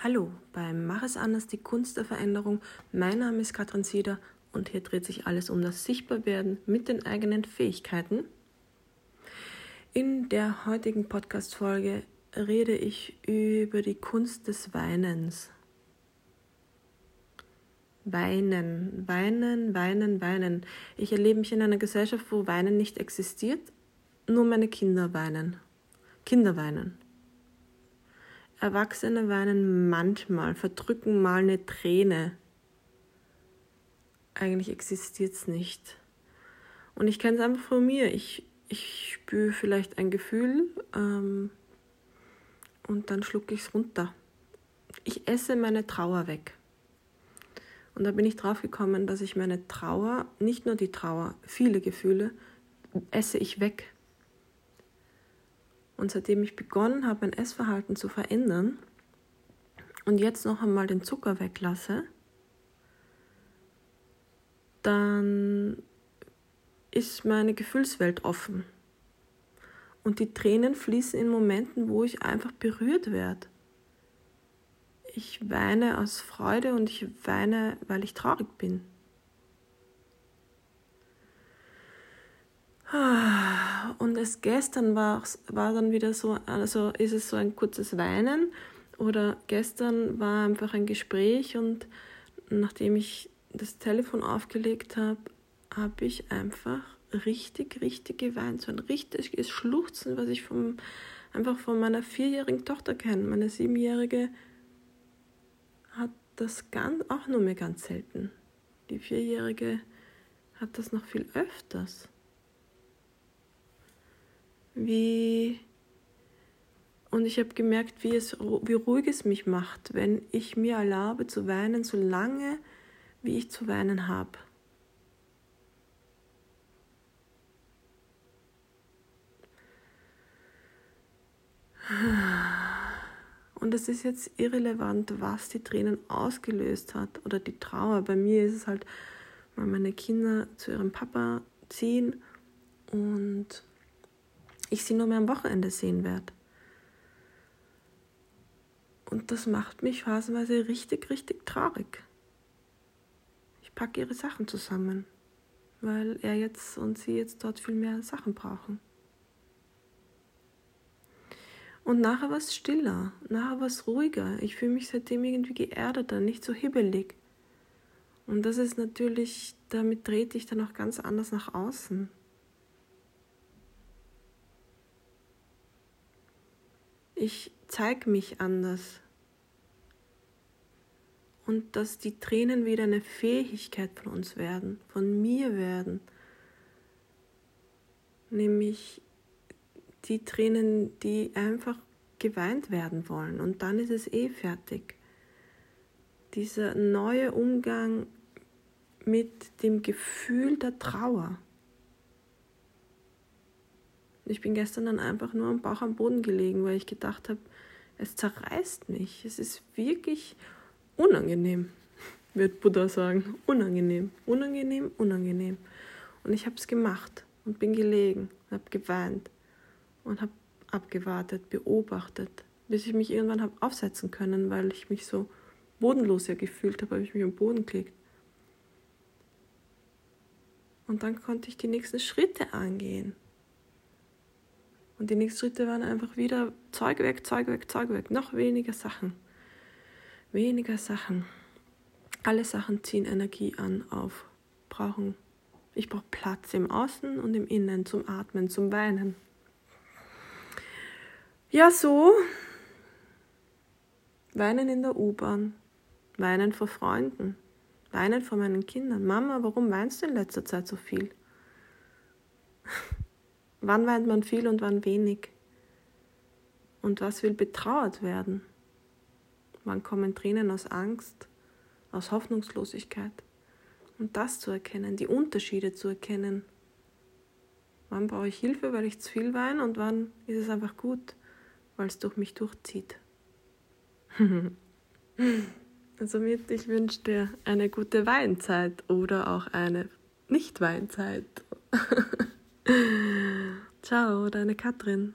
Hallo beim Mach es anders, die Kunst der Veränderung. Mein Name ist Katrin Sieder und hier dreht sich alles um das Sichtbarwerden mit den eigenen Fähigkeiten. In der heutigen Podcast-Folge rede ich über die Kunst des Weinens. Weinen, weinen, weinen, weinen. Ich erlebe mich in einer Gesellschaft, wo Weinen nicht existiert, nur meine Kinder weinen. Kinder weinen. Erwachsene weinen manchmal, verdrücken mal eine Träne. Eigentlich existiert es nicht. Und ich kenne es einfach von mir. Ich, ich spüre vielleicht ein Gefühl ähm, und dann schlucke ich es runter. Ich esse meine Trauer weg. Und da bin ich drauf gekommen, dass ich meine Trauer, nicht nur die Trauer, viele Gefühle, esse ich weg. Und seitdem ich begonnen habe, mein Essverhalten zu verändern und jetzt noch einmal den Zucker weglasse, dann ist meine Gefühlswelt offen. Und die Tränen fließen in Momenten, wo ich einfach berührt werde. Ich weine aus Freude und ich weine, weil ich traurig bin. Es gestern war, war dann wieder so, also ist es so ein kurzes Weinen oder gestern war einfach ein Gespräch und nachdem ich das Telefon aufgelegt habe, habe ich einfach richtig, richtig geweint. So ein richtiges Schluchzen, was ich vom, einfach von meiner vierjährigen Tochter kenne. Meine siebenjährige hat das ganz, auch nur mehr ganz selten. Die vierjährige hat das noch viel öfters wie und ich habe gemerkt, wie, es, wie ruhig es mich macht, wenn ich mir erlaube zu weinen, so lange wie ich zu weinen habe. Und es ist jetzt irrelevant, was die Tränen ausgelöst hat oder die Trauer. Bei mir ist es halt, weil meine Kinder zu ihrem Papa ziehen und ich sie nur mehr am Wochenende sehen werde. Und das macht mich phasenweise richtig, richtig traurig. Ich packe ihre Sachen zusammen, weil er jetzt und sie jetzt dort viel mehr Sachen brauchen. Und nachher war es stiller, nachher war es ruhiger. Ich fühle mich seitdem irgendwie geerdeter, nicht so hibbelig. Und das ist natürlich, damit trete ich dann auch ganz anders nach außen. Ich zeige mich anders. Und dass die Tränen wieder eine Fähigkeit von uns werden, von mir werden. Nämlich die Tränen, die einfach geweint werden wollen. Und dann ist es eh fertig. Dieser neue Umgang mit dem Gefühl der Trauer. Ich bin gestern dann einfach nur am Bauch am Boden gelegen, weil ich gedacht habe, es zerreißt mich. Es ist wirklich unangenehm, wird Buddha sagen. Unangenehm, unangenehm, unangenehm. Und ich habe es gemacht und bin gelegen, habe geweint und habe abgewartet, beobachtet, bis ich mich irgendwann habe aufsetzen können, weil ich mich so bodenlos ja gefühlt habe, habe ich mich am Boden gelegt. Und dann konnte ich die nächsten Schritte angehen. Und die nächsten Schritte waren einfach wieder Zeug weg, Zeug weg, Zeug weg. Noch weniger Sachen. Weniger Sachen. Alle Sachen ziehen Energie an, auf. Brauchen. Ich brauche Platz im Außen und im Innen zum Atmen, zum Weinen. Ja, so. Weinen in der U-Bahn. Weinen vor Freunden. Weinen vor meinen Kindern. Mama, warum weinst du in letzter Zeit so viel? Wann weint man viel und wann wenig? Und was will betrauert werden? Wann kommen Tränen aus Angst, aus Hoffnungslosigkeit? Und das zu erkennen, die Unterschiede zu erkennen. Wann brauche ich Hilfe, weil ich zu viel weine und wann ist es einfach gut, weil es durch mich durchzieht. Somit, ich wünsche dir eine gute Weinzeit oder auch eine Nicht-Weinzeit. Ciao, deine Katrin.